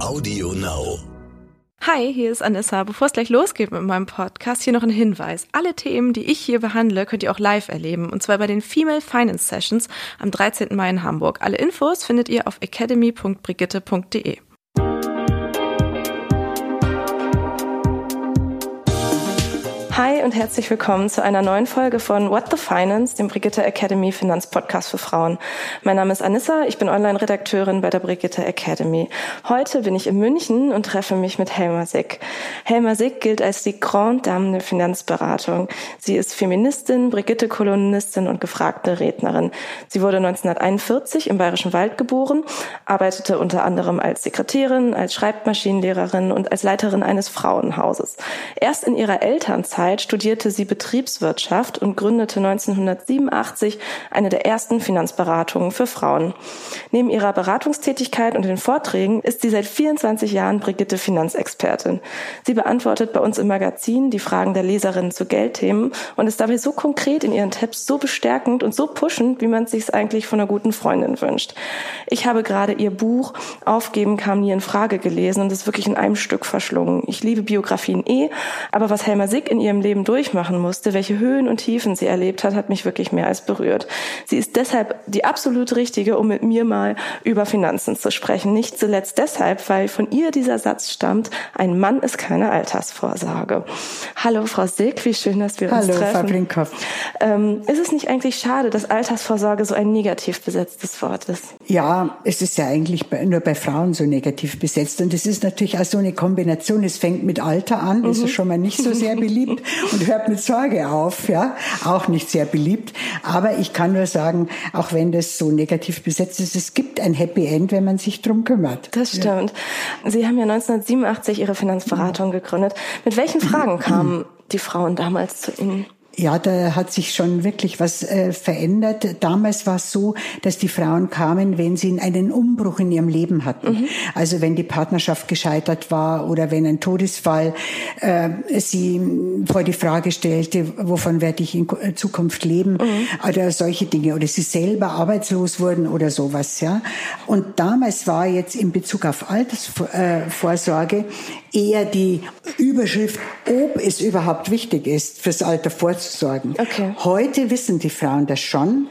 Audio Now. Hi, hier ist Anissa. Bevor es gleich losgeht mit meinem Podcast, hier noch ein Hinweis. Alle Themen, die ich hier behandle, könnt ihr auch live erleben. Und zwar bei den Female Finance Sessions am 13. Mai in Hamburg. Alle Infos findet ihr auf academy.brigitte.de. Hi und herzlich willkommen zu einer neuen Folge von What the Finance, dem Brigitte Academy Finanzpodcast für Frauen. Mein Name ist Anissa, ich bin Online-Redakteurin bei der Brigitte Academy. Heute bin ich in München und treffe mich mit Helma Sick. Helma Sick gilt als die Grande Dame der Finanzberatung. Sie ist Feministin, Brigitte-Kolumnistin und gefragte Rednerin. Sie wurde 1941 im Bayerischen Wald geboren, arbeitete unter anderem als Sekretärin, als Schreibmaschinenlehrerin und als Leiterin eines Frauenhauses. Erst in ihrer Elternzeit Zeit studierte sie Betriebswirtschaft und gründete 1987 eine der ersten Finanzberatungen für Frauen. Neben ihrer Beratungstätigkeit und den Vorträgen ist sie seit 24 Jahren Brigitte Finanzexpertin. Sie beantwortet bei uns im Magazin die Fragen der Leserinnen zu Geldthemen und ist dabei so konkret in ihren Tipps, so bestärkend und so pushend, wie man es sich eigentlich von einer guten Freundin wünscht. Ich habe gerade ihr Buch Aufgeben kam nie in Frage gelesen und es wirklich in einem Stück verschlungen. Ich liebe Biografien eh, aber was Helma Sick in ihrem Leben durchmachen musste, welche Höhen und Tiefen sie erlebt hat, hat mich wirklich mehr als berührt. Sie ist deshalb die absolut richtige, um mit mir mal über Finanzen zu sprechen. Nicht zuletzt deshalb, weil von ihr dieser Satz stammt, ein Mann ist keine Altersvorsorge. Hallo Frau Sick, wie schön, dass wir Hallo, uns treffen. Frau Brinkhoff. Ähm, ist es nicht eigentlich schade, dass Altersvorsorge so ein negativ besetztes Wort ist? Ja, es ist ja eigentlich nur bei Frauen so negativ besetzt. Und es ist natürlich auch so eine Kombination. Es fängt mit Alter an, das ist schon mal nicht so sehr beliebt und hört mit Sorge auf, ja, auch nicht sehr beliebt. Aber ich kann nur sagen, auch wenn das so negativ besetzt ist, es gibt ein Happy End, wenn man sich drum kümmert. Das stimmt. Sie haben ja 1987 Ihre Finanzberatung gegründet. Mit welchen Fragen kamen die Frauen damals zu Ihnen? Ja, da hat sich schon wirklich was äh, verändert. Damals war es so, dass die Frauen kamen, wenn sie einen Umbruch in ihrem Leben hatten. Mhm. Also wenn die Partnerschaft gescheitert war oder wenn ein Todesfall äh, sie vor die Frage stellte, wovon werde ich in Zukunft leben mhm. oder solche Dinge oder sie selber arbeitslos wurden oder sowas. Ja. Und damals war jetzt in Bezug auf Altersvorsorge eher die Überschrift, ob es überhaupt wichtig ist, fürs Alter vorzusorgen. Okay. Heute wissen die Frauen das schon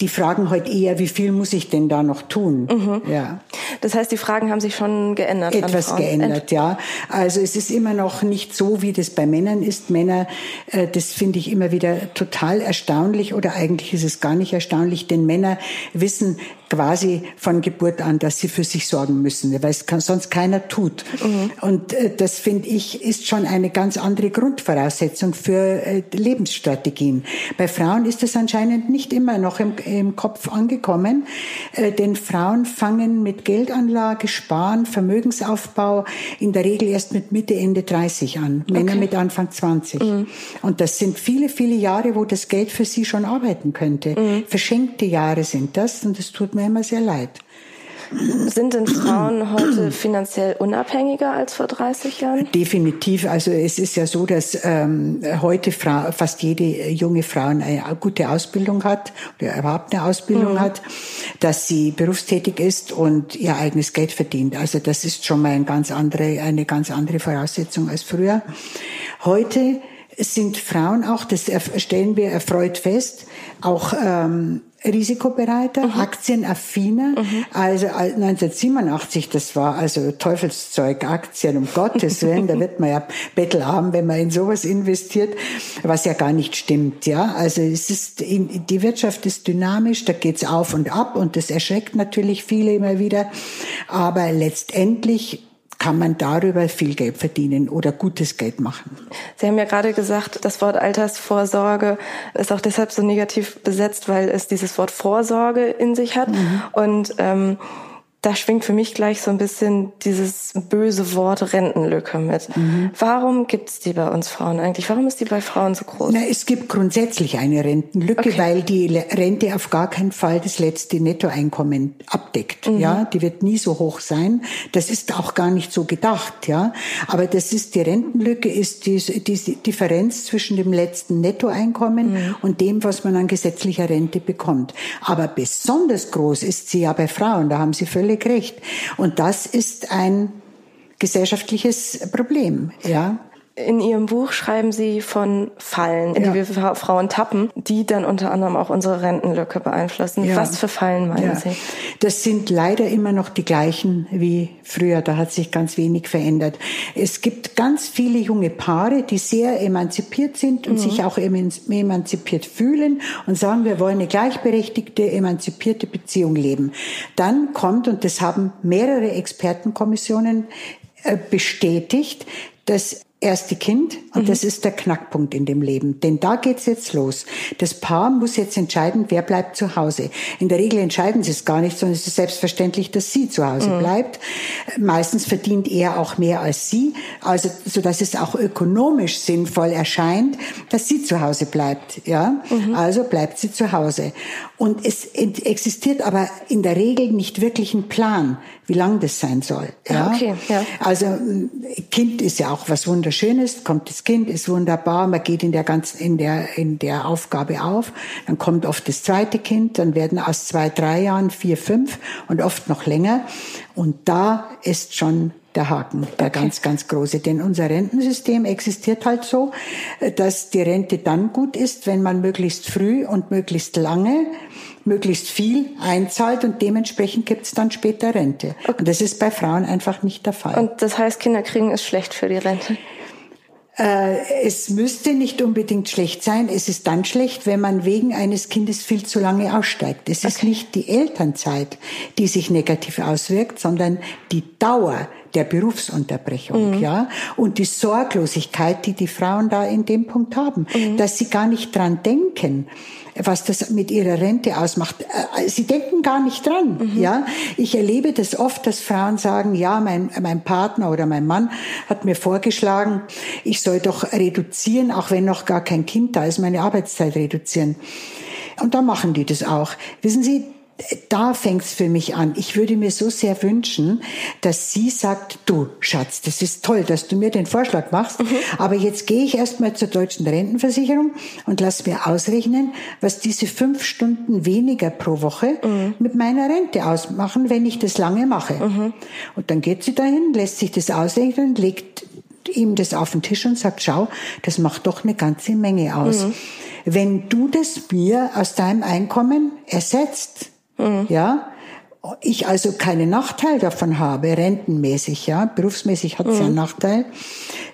die fragen heute eher, wie viel muss ich denn da noch tun? Mhm. Ja. Das heißt, die Fragen haben sich schon geändert. Etwas geändert, ja. Also es ist immer noch nicht so, wie das bei Männern ist. Männer, äh, das finde ich immer wieder total erstaunlich oder eigentlich ist es gar nicht erstaunlich, denn Männer wissen quasi von Geburt an, dass sie für sich sorgen müssen, weil es kann, sonst keiner tut. Mhm. Und äh, das finde ich ist schon eine ganz andere Grundvoraussetzung für äh, Lebensstrategien. Bei Frauen ist es anscheinend nicht immer noch im, im Kopf angekommen, äh, denn Frauen fangen mit Geldanlage, Sparen, Vermögensaufbau in der Regel erst mit Mitte, Ende 30 an, Männer mit Anfang 20. Mhm. Und das sind viele, viele Jahre, wo das Geld für sie schon arbeiten könnte. Mhm. Verschenkte Jahre sind das und das tut mir immer sehr leid. Sind denn Frauen heute finanziell unabhängiger als vor 30 Jahren? Definitiv. Also es ist ja so, dass ähm, heute Frau, fast jede junge Frau eine gute Ausbildung hat oder überhaupt eine Ausbildung mhm. hat, dass sie berufstätig ist und ihr eigenes Geld verdient. Also das ist schon mal eine ganz andere, eine ganz andere Voraussetzung als früher. Heute sind Frauen auch, das stellen wir erfreut fest, auch ähm, risikobereiter, mhm. aktienaffiner. Mhm. Also 1987, das war also Teufelszeug, Aktien, um Gottes Willen, da wird man ja Bettel haben, wenn man in sowas investiert, was ja gar nicht stimmt, ja. Also es ist, die Wirtschaft ist dynamisch, da geht's auf und ab und das erschreckt natürlich viele immer wieder. Aber letztendlich kann man darüber viel Geld verdienen oder gutes Geld machen. Sie haben ja gerade gesagt, das Wort Altersvorsorge ist auch deshalb so negativ besetzt, weil es dieses Wort Vorsorge in sich hat. Mhm. Und ähm, da schwingt für mich gleich so ein bisschen dieses böse Wort Rentenlücke mit. Mhm. Warum gibt es die bei uns Frauen eigentlich? Warum ist die bei Frauen so groß? Na, es gibt grundsätzlich eine Rentenlücke, okay. weil die Rente auf gar keinen Fall das letzte Nettoeinkommen abdeckt. Mhm. Ja, die wird nie so hoch sein. Das ist auch gar nicht so gedacht. Ja, aber das ist die Rentenlücke ist die, die Differenz zwischen dem letzten Nettoeinkommen mhm. und dem, was man an gesetzlicher Rente bekommt. Aber besonders groß ist sie ja bei Frauen. Da haben Sie völlig völlig recht. Und das ist ein gesellschaftliches Problem, ja. In Ihrem Buch schreiben Sie von Fallen, in ja. die wir Frauen tappen, die dann unter anderem auch unsere Rentenlücke beeinflussen. Ja. Was für Fallen meinen ja. Sie? Das sind leider immer noch die gleichen wie früher. Da hat sich ganz wenig verändert. Es gibt ganz viele junge Paare, die sehr emanzipiert sind und mhm. sich auch emanzipiert fühlen und sagen, wir wollen eine gleichberechtigte, emanzipierte Beziehung leben. Dann kommt, und das haben mehrere Expertenkommissionen äh, bestätigt, dass erste Kind und mhm. das ist der Knackpunkt in dem Leben. Denn da geht's jetzt los. Das Paar muss jetzt entscheiden, wer bleibt zu Hause. In der Regel entscheiden sie es gar nicht, sondern es ist selbstverständlich, dass sie zu Hause mhm. bleibt. Meistens verdient er auch mehr als sie, also so dass es auch ökonomisch sinnvoll erscheint, dass sie zu Hause bleibt. Ja, mhm. also bleibt sie zu Hause. Und es existiert aber in der Regel nicht wirklich ein Plan, wie lang das sein soll. Ja, okay. Ja. Also Kind ist ja auch was wunderbares Wunderschönes, kommt das Kind, ist wunderbar, man geht in der ganzen, in der, in der Aufgabe auf, dann kommt oft das zweite Kind, dann werden aus zwei, drei Jahren vier, fünf und oft noch länger. Und da ist schon der Haken, der okay. ganz, ganz große. Denn unser Rentensystem existiert halt so, dass die Rente dann gut ist, wenn man möglichst früh und möglichst lange möglichst viel einzahlt und dementsprechend gibt es dann später Rente. Okay. Und das ist bei Frauen einfach nicht der Fall. Und das heißt, Kinder kriegen ist schlecht für die Rente? Äh, es müsste nicht unbedingt schlecht sein. Es ist dann schlecht, wenn man wegen eines Kindes viel zu lange aussteigt. Es okay. ist nicht die Elternzeit, die sich negativ auswirkt, sondern die Dauer der Berufsunterbrechung, mhm. ja, und die Sorglosigkeit, die die Frauen da in dem Punkt haben, mhm. dass sie gar nicht dran denken, was das mit ihrer Rente ausmacht. Äh, sie denken gar nicht dran, mhm. ja. Ich erlebe das oft, dass Frauen sagen, ja, mein, mein Partner oder mein Mann hat mir vorgeschlagen, ich soll doch reduzieren, auch wenn noch gar kein Kind da ist, meine Arbeitszeit reduzieren. Und da machen die das auch. Wissen Sie, da fängt's für mich an. Ich würde mir so sehr wünschen, dass sie sagt, du Schatz, das ist toll, dass du mir den Vorschlag machst, mhm. aber jetzt gehe ich erstmal zur deutschen Rentenversicherung und lass mir ausrechnen, was diese fünf Stunden weniger pro Woche mhm. mit meiner Rente ausmachen, wenn ich das lange mache. Mhm. Und dann geht sie dahin, lässt sich das ausrechnen, legt ihm das auf den Tisch und sagt, schau, das macht doch eine ganze Menge aus. Mhm. Wenn du das mir aus deinem Einkommen ersetzt, Mhm. Ja, ich also keinen Nachteil davon habe, rentenmäßig, ja, berufsmäßig hat es mhm. ja einen Nachteil,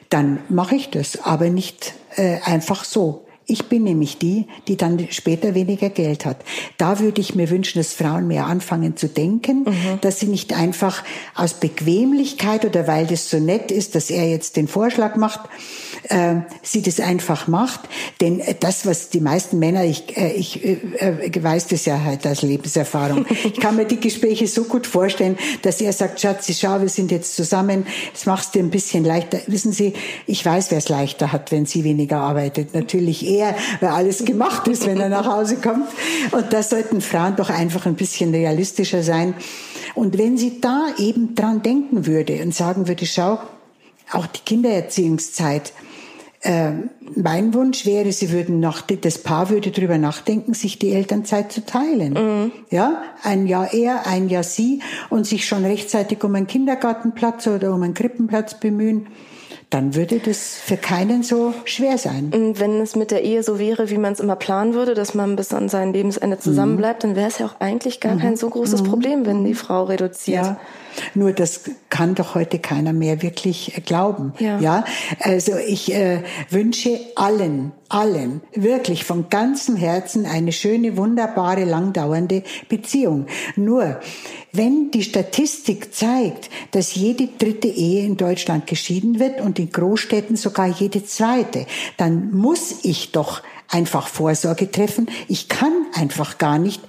dann mache ich das, aber nicht äh, einfach so. Ich bin nämlich die, die dann später weniger Geld hat. Da würde ich mir wünschen, dass Frauen mehr anfangen zu denken, mhm. dass sie nicht einfach aus Bequemlichkeit oder weil das so nett ist, dass er jetzt den Vorschlag macht, äh, sie das einfach macht. Denn das, was die meisten Männer, ich, äh, ich äh, äh weiß das ja halt als Lebenserfahrung. ich kann mir die Gespräche so gut vorstellen, dass er sagt, Schatz, schau, wir sind jetzt zusammen, es machst dir ein bisschen leichter. Wissen Sie, ich weiß, wer es leichter hat, wenn sie weniger arbeitet. Natürlich er, weil alles gemacht ist, wenn er nach Hause kommt. Und da sollten Frauen doch einfach ein bisschen realistischer sein. Und wenn sie da eben dran denken würde und sagen würde, schau, auch die Kindererziehungszeit, äh, mein Wunsch wäre, sie würden nach, das Paar würde darüber nachdenken, sich die Elternzeit zu teilen. Mhm. Ja, ein Jahr er, ein Jahr sie und sich schon rechtzeitig um einen Kindergartenplatz oder um einen Krippenplatz bemühen dann würde das für keinen so schwer sein. Und wenn es mit der Ehe so wäre, wie man es immer planen würde, dass man bis an sein Lebensende zusammenbleibt, mhm. dann wäre es ja auch eigentlich gar mhm. kein so großes mhm. Problem, wenn die Frau reduziert. Ja. Nur das kann doch heute keiner mehr wirklich glauben. Ja. ja? Also ich äh, wünsche allen, allen wirklich von ganzem Herzen eine schöne, wunderbare, langdauernde Beziehung. Nur wenn die Statistik zeigt, dass jede dritte Ehe in Deutschland geschieden wird und in Großstädten sogar jede zweite, dann muss ich doch einfach Vorsorge treffen. Ich kann einfach gar nicht,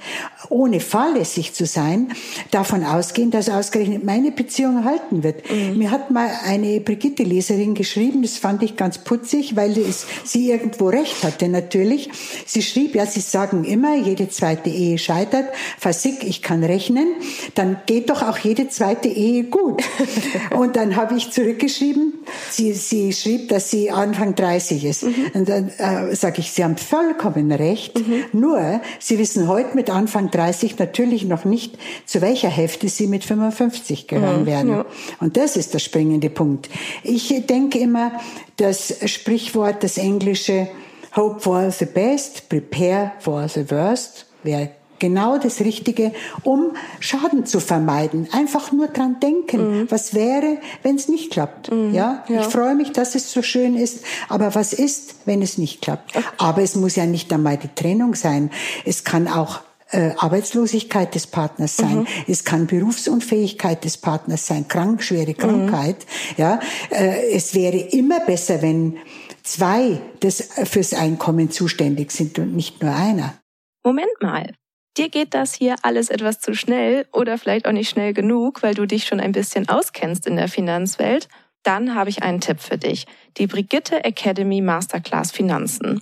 ohne fahrlässig zu sein, davon ausgehen, dass ausgerechnet meine Beziehung halten wird. Mhm. Mir hat mal eine Brigitte-Leserin geschrieben, das fand ich ganz putzig, weil es, sie irgendwo recht hatte natürlich. Sie schrieb, ja, sie sagen immer, jede zweite Ehe scheitert. Versick, ich kann rechnen. Dann geht doch auch jede zweite Ehe gut. Und dann habe ich zurückgeschrieben, sie, sie schrieb, dass sie Anfang 30 ist. Mhm. Und dann äh, sage ich, sie haben vollkommen recht. Mhm. Nur, Sie wissen heute mit Anfang 32 natürlich noch nicht, zu welcher Hälfte sie mit 55 gehören mhm, werden. Ja. Und das ist der springende Punkt. Ich denke immer, das Sprichwort, das englische Hope for the best, prepare for the worst, wäre genau das Richtige, um Schaden zu vermeiden. Einfach nur dran denken, mhm. was wäre, wenn es nicht klappt. Mhm. Ja? ja? ich freue mich, dass es so schön ist, aber was ist, wenn es nicht klappt? Okay. Aber es muss ja nicht einmal die Trennung sein. Es kann auch äh, Arbeitslosigkeit des Partners sein. Mhm. Es kann Berufsunfähigkeit des Partners sein, krank, schwere mhm. Krankheit. Ja, äh, es wäre immer besser, wenn zwei das fürs Einkommen zuständig sind und nicht nur einer. Moment mal dir geht das hier alles etwas zu schnell oder vielleicht auch nicht schnell genug, weil du dich schon ein bisschen auskennst in der Finanzwelt, dann habe ich einen Tipp für dich. Die Brigitte Academy Masterclass Finanzen.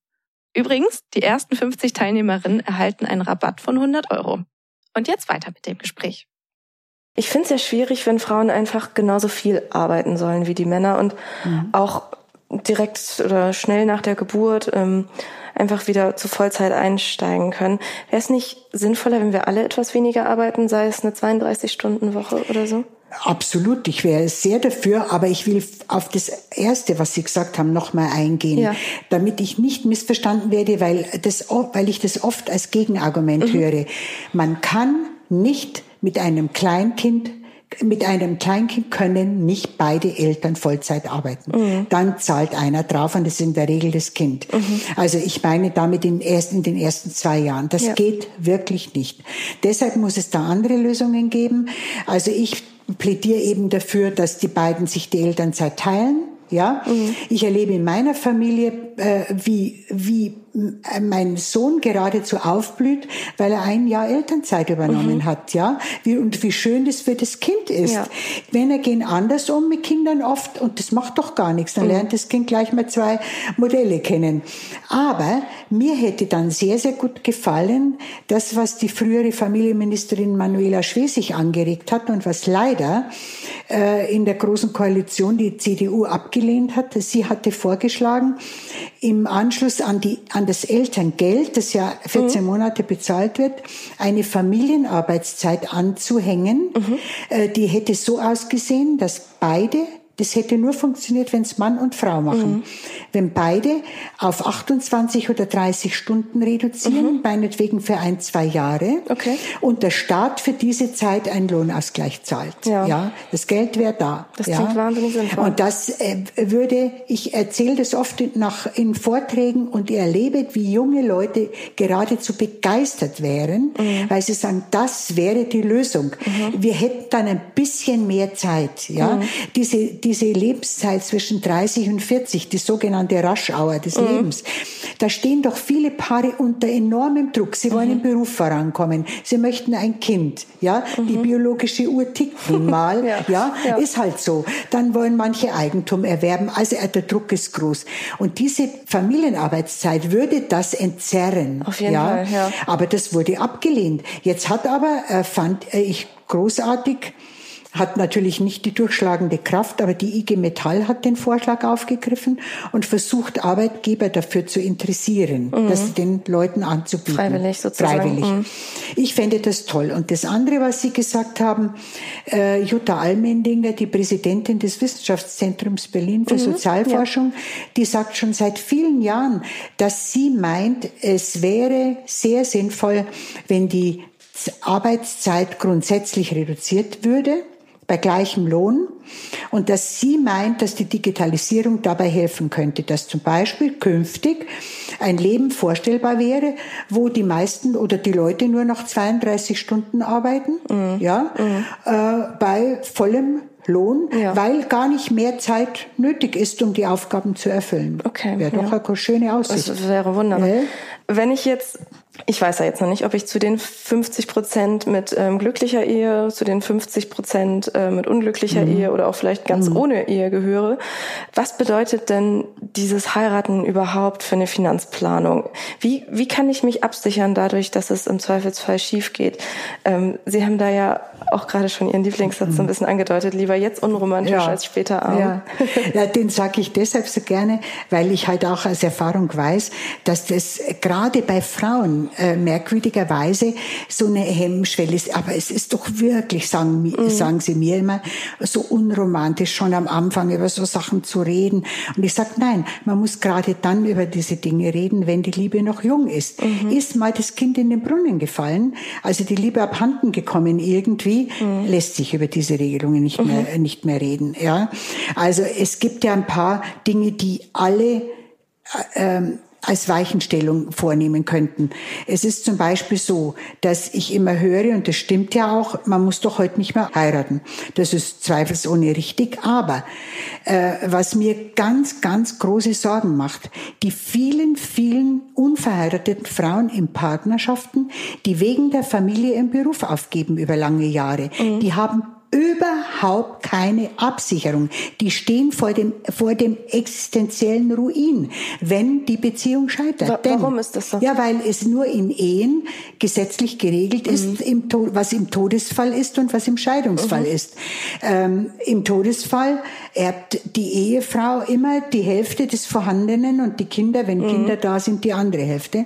Übrigens, die ersten 50 Teilnehmerinnen erhalten einen Rabatt von 100 Euro. Und jetzt weiter mit dem Gespräch. Ich finde es ja schwierig, wenn Frauen einfach genauso viel arbeiten sollen wie die Männer und mhm. auch direkt oder schnell nach der Geburt ähm, einfach wieder zu Vollzeit einsteigen können. Wäre es nicht sinnvoller, wenn wir alle etwas weniger arbeiten, sei es eine 32-Stunden-Woche oder so? Absolut, ich wäre sehr dafür, aber ich will auf das Erste, was Sie gesagt haben, nochmal eingehen, ja. damit ich nicht missverstanden werde, weil, das, weil ich das oft als Gegenargument mhm. höre. Man kann nicht mit einem Kleinkind mit einem Kleinkind können nicht beide Eltern Vollzeit arbeiten. Mhm. Dann zahlt einer drauf und das ist in der Regel das Kind. Mhm. Also ich meine damit in, erst in den ersten zwei Jahren. Das ja. geht wirklich nicht. Deshalb muss es da andere Lösungen geben. Also ich plädiere eben dafür, dass die beiden sich die Elternzeit teilen. Ja, mhm. ich erlebe in meiner Familie, äh, wie wie mein Sohn geradezu aufblüht, weil er ein Jahr Elternzeit übernommen mhm. hat, ja. Wie, und wie schön das für das Kind ist. Ja. Männer gehen anders um mit Kindern oft und das macht doch gar nichts. Dann mhm. lernt das Kind gleich mal zwei Modelle kennen. Aber mir hätte dann sehr, sehr gut gefallen, das, was die frühere Familienministerin Manuela Schwesig angeregt hat und was leider äh, in der Großen Koalition die CDU abgelehnt hat. Sie hatte vorgeschlagen, im Anschluss an die an das Elterngeld, das ja 14 mhm. Monate bezahlt wird, eine Familienarbeitszeit anzuhängen. Mhm. Äh, die hätte so ausgesehen, dass beide das hätte nur funktioniert, wenn es Mann und Frau machen. Mhm. Wenn beide auf 28 oder 30 Stunden reduzieren, mhm. meinetwegen für ein, zwei Jahre, okay. und der Staat für diese Zeit einen Lohnausgleich zahlt. Ja. ja das Geld wäre da. Das ja. klingt wahnsinnig sinnvoll. Und das äh, würde, ich erzähle das oft nach, in Vorträgen und ihr erlebt, wie junge Leute geradezu begeistert wären, mhm. weil sie sagen, das wäre die Lösung. Mhm. Wir hätten dann ein bisschen mehr Zeit. Ja, mhm. diese, die diese Lebenszeit zwischen 30 und 40, die sogenannte Rush-Hour des mhm. Lebens, da stehen doch viele Paare unter enormem Druck. Sie wollen mhm. im Beruf vorankommen. Sie möchten ein Kind. Ja, mhm. die biologische Uhr tickt nun mal. ja. Ja? ja, ist halt so. Dann wollen manche Eigentum erwerben. Also äh, der Druck ist groß. Und diese Familienarbeitszeit würde das entzerren. Auf jeden ja? Fall, ja. Aber das wurde abgelehnt. Jetzt hat aber, äh, fand äh, ich großartig, hat natürlich nicht die durchschlagende Kraft, aber die IG Metall hat den Vorschlag aufgegriffen und versucht, Arbeitgeber dafür zu interessieren, mhm. das den Leuten anzubieten. Freiwillig sozusagen. Freiwillig. Mhm. Ich fände das toll. Und das andere, was Sie gesagt haben, äh, Jutta Almendinger, die Präsidentin des Wissenschaftszentrums Berlin für mhm. Sozialforschung, ja. die sagt schon seit vielen Jahren, dass sie meint, es wäre sehr sinnvoll, wenn die Arbeitszeit grundsätzlich reduziert würde bei gleichem Lohn und dass sie meint, dass die Digitalisierung dabei helfen könnte, dass zum Beispiel künftig ein Leben vorstellbar wäre, wo die meisten oder die Leute nur noch 32 Stunden arbeiten, mhm. ja, mhm. Äh, bei vollem Lohn, ja. weil gar nicht mehr Zeit nötig ist, um die Aufgaben zu erfüllen. Okay. Wäre doch eine schöne Aussicht. Das wäre wunderbar. Ja. Wenn ich jetzt ich weiß ja jetzt noch nicht, ob ich zu den 50 Prozent mit ähm, glücklicher Ehe, zu den 50 Prozent äh, mit unglücklicher mhm. Ehe oder auch vielleicht ganz mhm. ohne Ehe gehöre. Was bedeutet denn dieses Heiraten überhaupt für eine Finanzplanung? Wie, wie kann ich mich absichern dadurch, dass es im Zweifelsfall schief geht? Ähm, Sie haben da ja auch gerade schon Ihren Lieblingssatz so ein mhm. bisschen angedeutet, lieber jetzt unromantisch ja. als später arm. Ja, ja den sage ich deshalb so gerne, weil ich halt auch aus Erfahrung weiß, dass das gerade bei Frauen äh, merkwürdigerweise so eine Hemmschwelle ist. Aber es ist doch wirklich, sagen, mhm. sagen sie mir immer, so unromantisch schon am Anfang über so Sachen zu reden. Und ich sage, nein, man muss gerade dann über diese Dinge reden, wenn die Liebe noch jung ist. Mhm. Ist mal das Kind in den Brunnen gefallen, also die Liebe abhanden gekommen irgendwie, mhm. lässt sich über diese Regelungen nicht mehr, mhm. nicht mehr reden. Ja, also es gibt ja ein paar Dinge, die alle äh, ähm, als Weichenstellung vornehmen könnten. Es ist zum Beispiel so, dass ich immer höre, und das stimmt ja auch, man muss doch heute nicht mehr heiraten. Das ist zweifelsohne richtig. Aber äh, was mir ganz, ganz große Sorgen macht, die vielen, vielen unverheirateten Frauen in Partnerschaften, die wegen der Familie ihren Beruf aufgeben über lange Jahre, mhm. die haben überhaupt keine Absicherung. Die stehen vor dem, vor dem existenziellen Ruin, wenn die Beziehung scheitert. Warum Denn, ist das so? Ja, weil es nur in Ehen gesetzlich geregelt mhm. ist, im was im Todesfall ist und was im Scheidungsfall mhm. ist. Ähm, Im Todesfall erbt die Ehefrau immer die Hälfte des Vorhandenen und die Kinder, wenn mhm. Kinder da sind, die andere Hälfte.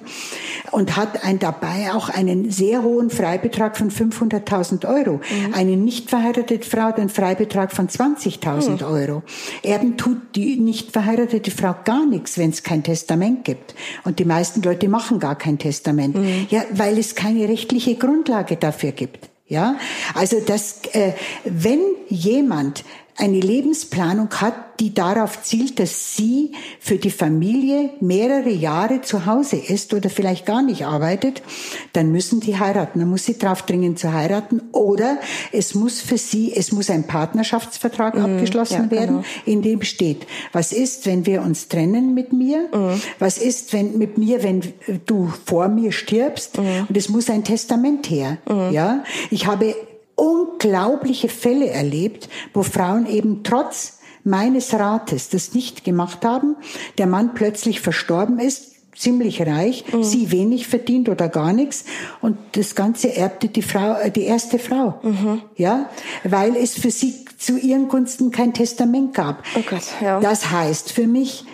Und hat ein, dabei auch einen sehr hohen Freibetrag von 500.000 Euro. Mhm. Eine nicht verheiratete verheiratete Frau den Freibetrag von 20.000 hm. Euro. Erben tut die nicht verheiratete Frau gar nichts, wenn es kein Testament gibt. Und die meisten Leute machen gar kein Testament. Hm. Ja, weil es keine rechtliche Grundlage dafür gibt. Ja, also das, äh, wenn jemand eine Lebensplanung hat, die darauf zielt, dass sie für die Familie mehrere Jahre zu Hause ist oder vielleicht gar nicht arbeitet, dann müssen die heiraten. Dann muss sie drauf dringen zu heiraten oder es muss für sie, es muss ein Partnerschaftsvertrag mhm, abgeschlossen ja, werden, genau. in dem steht, was ist, wenn wir uns trennen mit mir? Mhm. Was ist, wenn mit mir, wenn du vor mir stirbst? Mhm. Und es muss ein Testament her. Mhm. Ja, ich habe unglaubliche Fälle erlebt, wo Frauen eben trotz meines Rates das nicht gemacht haben, der Mann plötzlich verstorben ist, ziemlich reich, mhm. sie wenig verdient oder gar nichts und das Ganze erbte die Frau, äh, die erste Frau, mhm. ja, weil es für sie zu ihren Gunsten kein Testament gab. Oh Gott, ja. Das heißt für mich,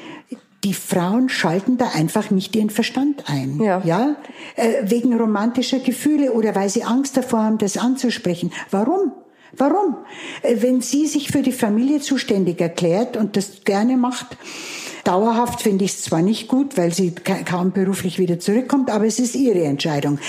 die Frauen schalten da einfach nicht ihren Verstand ein. Ja. ja? Äh, wegen romantischer Gefühle oder weil sie Angst davor haben, das anzusprechen. Warum? Warum? Äh, wenn sie sich für die Familie zuständig erklärt und das gerne macht, dauerhaft finde ich es zwar nicht gut, weil sie kaum beruflich wieder zurückkommt, aber es ist ihre Entscheidung.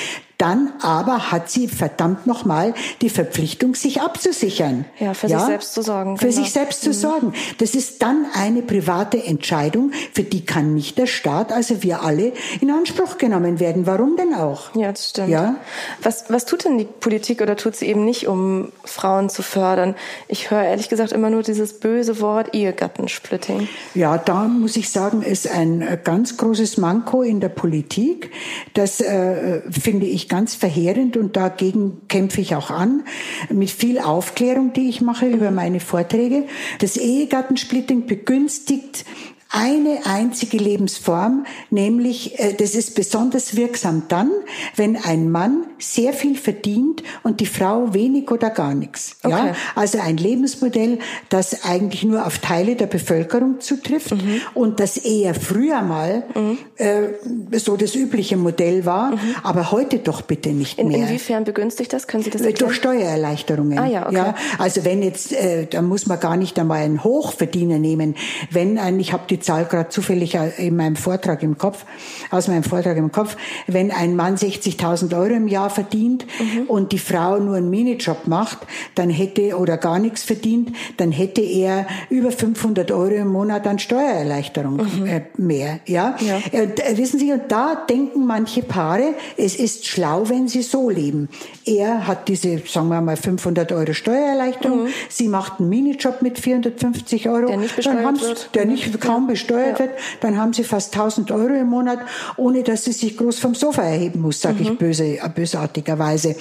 Dann aber hat sie verdammt nochmal die Verpflichtung, sich abzusichern. Ja, für ja? sich selbst zu sorgen. Für genau. sich selbst zu mhm. sorgen. Das ist dann eine private Entscheidung, für die kann nicht der Staat, also wir alle, in Anspruch genommen werden. Warum denn auch? Ja, das stimmt. Ja? Was, was tut denn die Politik oder tut sie eben nicht, um Frauen zu fördern? Ich höre ehrlich gesagt immer nur dieses böse Wort Ehegattensplitting. Ja, da muss ich sagen, ist ein ganz großes Manko in der Politik. Das äh, finde ich ganz verheerend und dagegen kämpfe ich auch an mit viel Aufklärung, die ich mache über meine Vorträge. Das Ehegattensplitting begünstigt eine einzige Lebensform, nämlich äh, das ist besonders wirksam dann, wenn ein Mann sehr viel verdient und die Frau wenig oder gar nichts. Okay. Ja, also ein Lebensmodell, das eigentlich nur auf Teile der Bevölkerung zutrifft mhm. und das eher früher mal mhm. äh, so das übliche Modell war, mhm. aber heute doch bitte nicht In, mehr. Inwiefern begünstigt das? Können Sie das erklären? Durch Steuererleichterungen. Ah, ja, okay. ja, also wenn jetzt, äh, da muss man gar nicht einmal einen Hochverdiener nehmen. Wenn ein, ich habe die Zahl gerade zufällig in meinem Vortrag im Kopf, aus meinem Vortrag im Kopf, wenn ein Mann 60.000 Euro im Jahr verdient mhm. und die Frau nur einen Minijob macht, dann hätte, oder gar nichts verdient, dann hätte er über 500 Euro im Monat an Steuererleichterung mhm. äh, mehr, ja. ja. Und, äh, wissen Sie, und da denken manche Paare, es ist schlau, wenn sie so leben. Er hat diese, sagen wir mal, 500 Euro Steuererleichterung, mhm. sie macht einen Minijob mit 450 Euro, der nicht besteuert wird. Der nicht kaum besteuert wird, dann haben sie fast 1000 Euro im Monat, ohne dass sie sich groß vom Sofa erheben muss, sage mhm. ich böse, bösartigerweise.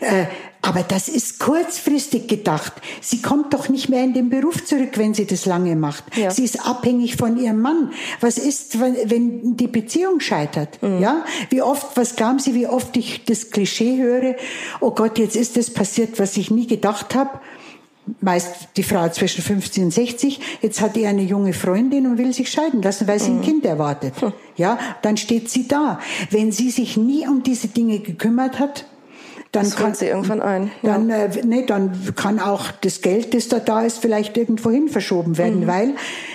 Äh, aber das ist kurzfristig gedacht. Sie kommt doch nicht mehr in den Beruf zurück, wenn sie das lange macht. Ja. Sie ist abhängig von ihrem Mann. Was ist, wenn, wenn die Beziehung scheitert? Mhm. Ja? Wie oft, was glauben Sie, wie oft ich das Klischee höre? Oh Gott, jetzt ist das passiert, was ich nie gedacht habe meist die Frau zwischen 50 und 60, jetzt hat er eine junge Freundin und will sich scheiden lassen, weil sie ein mhm. Kind erwartet. Hm. Ja, dann steht sie da. Wenn sie sich nie um diese Dinge gekümmert hat, dann das kann sie irgendwann ein. Ja. Dann, äh, nee, dann kann auch das Geld, das da da ist, vielleicht irgendwo hin verschoben werden, mhm. weil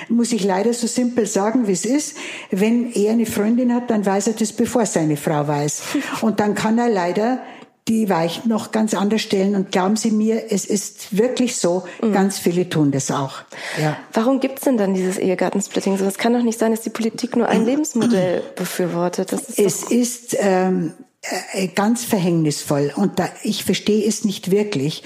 muss ich leider so simpel sagen, wie es ist. Wenn er eine Freundin hat, dann weiß er das, bevor seine Frau weiß. Und dann kann er leider die Weichen noch ganz anders stellen. Und glauben Sie mir, es ist wirklich so, mhm. ganz viele tun das auch. Ja. Warum gibt es denn dann dieses Ehegattensplitting? So, es kann doch nicht sein, dass die Politik nur ein Lebensmodell befürwortet. Ist es ist ähm, äh, ganz verhängnisvoll und da, ich verstehe es nicht wirklich.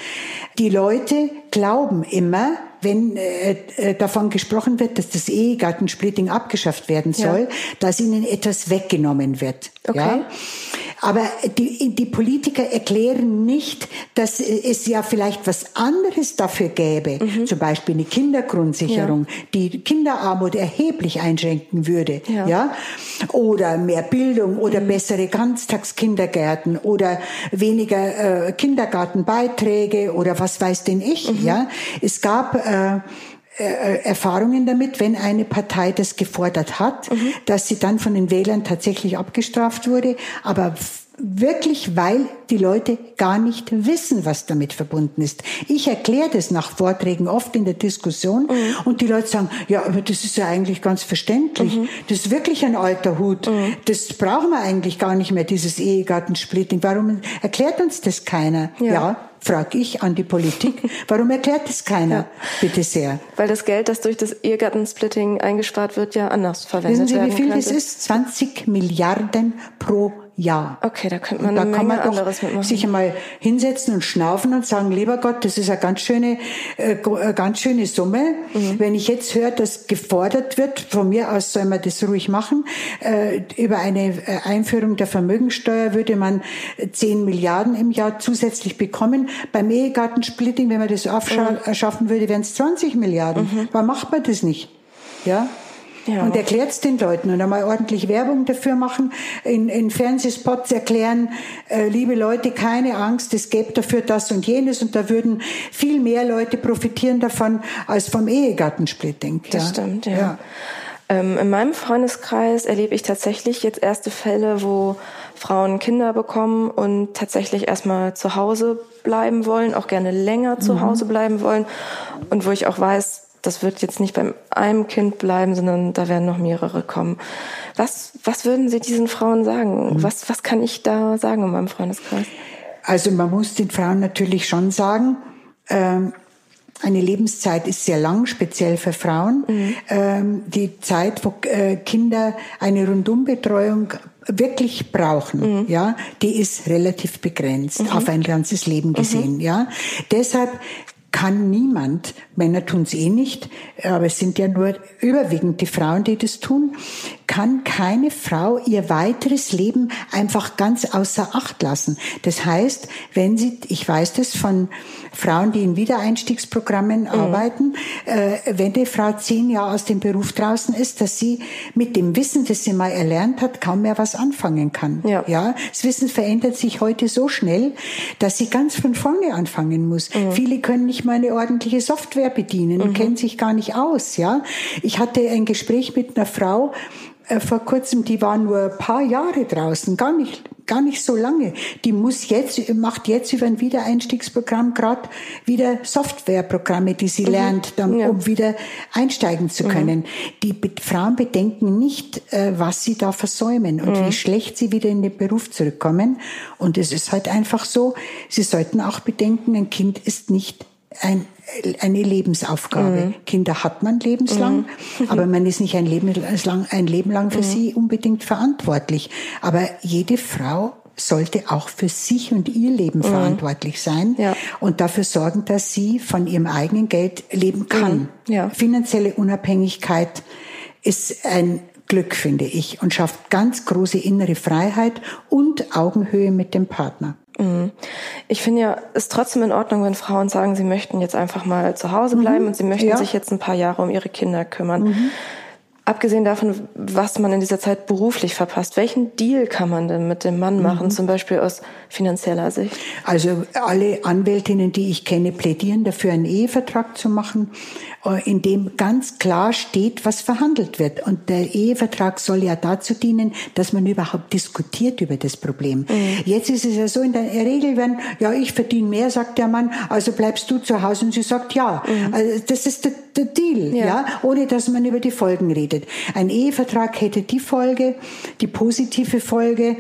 Die Leute glauben immer, wenn äh, äh, davon gesprochen wird, dass das Ehegattensplitting abgeschafft werden soll, ja. dass ihnen etwas weggenommen wird. Okay. Ja? Aber die, die Politiker erklären nicht, dass es ja vielleicht was anderes dafür gäbe. Mhm. Zum Beispiel eine Kindergrundsicherung, ja. die Kinderarmut erheblich einschränken würde. Ja. ja? Oder mehr Bildung oder mhm. bessere Ganztagskindergärten oder weniger äh, Kindergartenbeiträge oder was weiß denn ich. Mhm. Ja? Es gab äh, Erfahrungen damit, wenn eine Partei das gefordert hat, mhm. dass sie dann von den Wählern tatsächlich abgestraft wurde, aber wirklich, weil die Leute gar nicht wissen, was damit verbunden ist. Ich erkläre das nach Vorträgen oft in der Diskussion mhm. und die Leute sagen, ja, aber das ist ja eigentlich ganz verständlich. Mhm. Das ist wirklich ein alter Hut. Mhm. Das brauchen wir eigentlich gar nicht mehr, dieses Ehegattensplitting. Warum erklärt uns das keiner? ja, ja frage ich an die Politik. Warum erklärt es keiner? Ja. Bitte sehr. Weil das Geld, das durch das Ehegattensplitting eingespart wird, ja anders verwendet werden Wissen Sie, wie viel könnte. das ist? 20 Milliarden pro ja. Okay, da könnte man da eine Menge kann man anderes mitmachen. sich einmal hinsetzen und schnaufen und sagen, lieber Gott, das ist eine ganz schöne, äh, eine ganz schöne Summe. Mhm. Wenn ich jetzt höre, dass gefordert wird, von mir aus soll man das ruhig machen, äh, über eine äh, Einführung der Vermögensteuer würde man 10 Milliarden im Jahr zusätzlich bekommen. Beim Ehegattensplitting, wenn man das aufschaffen mhm. würde, wären es 20 Milliarden. Mhm. Warum macht man das nicht? Ja? Ja. Und erklärt es den Leuten und einmal ordentlich Werbung dafür machen, in, in Fernsehspots erklären, äh, liebe Leute, keine Angst, es gäbe dafür das und jenes und da würden viel mehr Leute profitieren davon als vom Ehegattensplitting. Das ja. stimmt, ja. ja. Ähm, in meinem Freundeskreis erlebe ich tatsächlich jetzt erste Fälle, wo Frauen Kinder bekommen und tatsächlich erstmal zu Hause bleiben wollen, auch gerne länger zu mhm. Hause bleiben wollen und wo ich auch weiß, das wird jetzt nicht beim einem Kind bleiben, sondern da werden noch mehrere kommen. Was, was würden Sie diesen Frauen sagen? Mhm. Was, was kann ich da sagen in meinem Freundeskreis? Also man muss den Frauen natürlich schon sagen, ähm, eine Lebenszeit ist sehr lang, speziell für Frauen. Mhm. Ähm, die Zeit, wo äh, Kinder eine Rundumbetreuung wirklich brauchen, mhm. ja, die ist relativ begrenzt mhm. auf ein ganzes Leben gesehen, mhm. ja. Deshalb kann niemand, Männer tun es eh nicht, aber es sind ja nur überwiegend die Frauen, die das tun, kann keine Frau ihr weiteres Leben einfach ganz außer Acht lassen. Das heißt, wenn sie, ich weiß das von Frauen, die in Wiedereinstiegsprogrammen mhm. arbeiten, äh, wenn die Frau zehn Jahre aus dem Beruf draußen ist, dass sie mit dem Wissen, das sie mal erlernt hat, kaum mehr was anfangen kann. Ja. ja das Wissen verändert sich heute so schnell, dass sie ganz von vorne anfangen muss. Mhm. Viele können nicht mal eine ordentliche Software bedienen und mhm. kennen sich gar nicht aus. Ja, ich hatte ein Gespräch mit einer Frau, äh, vor kurzem, die war nur ein paar Jahre draußen, gar nicht gar nicht so lange. Die muss jetzt, macht jetzt über ein Wiedereinstiegsprogramm gerade wieder Softwareprogramme, die sie mhm. lernt, dann, ja. um wieder einsteigen zu mhm. können. Mhm. Die Frauen bedenken nicht, äh, was sie da versäumen und mhm. wie schlecht sie wieder in den Beruf zurückkommen. Und es ist halt einfach so, sie sollten auch bedenken, ein Kind ist nicht ein, eine Lebensaufgabe. Mhm. Kinder hat man lebenslang, mhm. aber man ist nicht ein Leben lang, ein Leben lang für mhm. sie unbedingt verantwortlich. Aber jede Frau sollte auch für sich und ihr Leben mhm. verantwortlich sein ja. und dafür sorgen, dass sie von ihrem eigenen Geld leben kann. Mhm. Ja. Finanzielle Unabhängigkeit ist ein Glück, finde ich, und schafft ganz große innere Freiheit und Augenhöhe mit dem Partner. Mhm. Ich finde ja, ist trotzdem in Ordnung, wenn Frauen sagen, sie möchten jetzt einfach mal zu Hause bleiben mhm. und sie möchten ja. sich jetzt ein paar Jahre um ihre Kinder kümmern. Mhm. Abgesehen davon, was man in dieser Zeit beruflich verpasst, welchen Deal kann man denn mit dem Mann machen, mhm. zum Beispiel aus finanzieller Sicht? Also alle Anwältinnen, die ich kenne, plädieren dafür, einen Ehevertrag zu machen. Äh, in dem ganz klar steht, was verhandelt wird. Und der Ehevertrag soll ja dazu dienen, dass man überhaupt diskutiert über das Problem. Mhm. Jetzt ist es ja so, in der Regel wenn, ja, ich verdiene mehr, sagt der Mann, also bleibst du zu Hause und sie sagt ja. Mhm. Also das ist der, der Deal, ja. ja, ohne dass man über die Folgen redet. Ein Ehevertrag hätte die Folge, die positive Folge,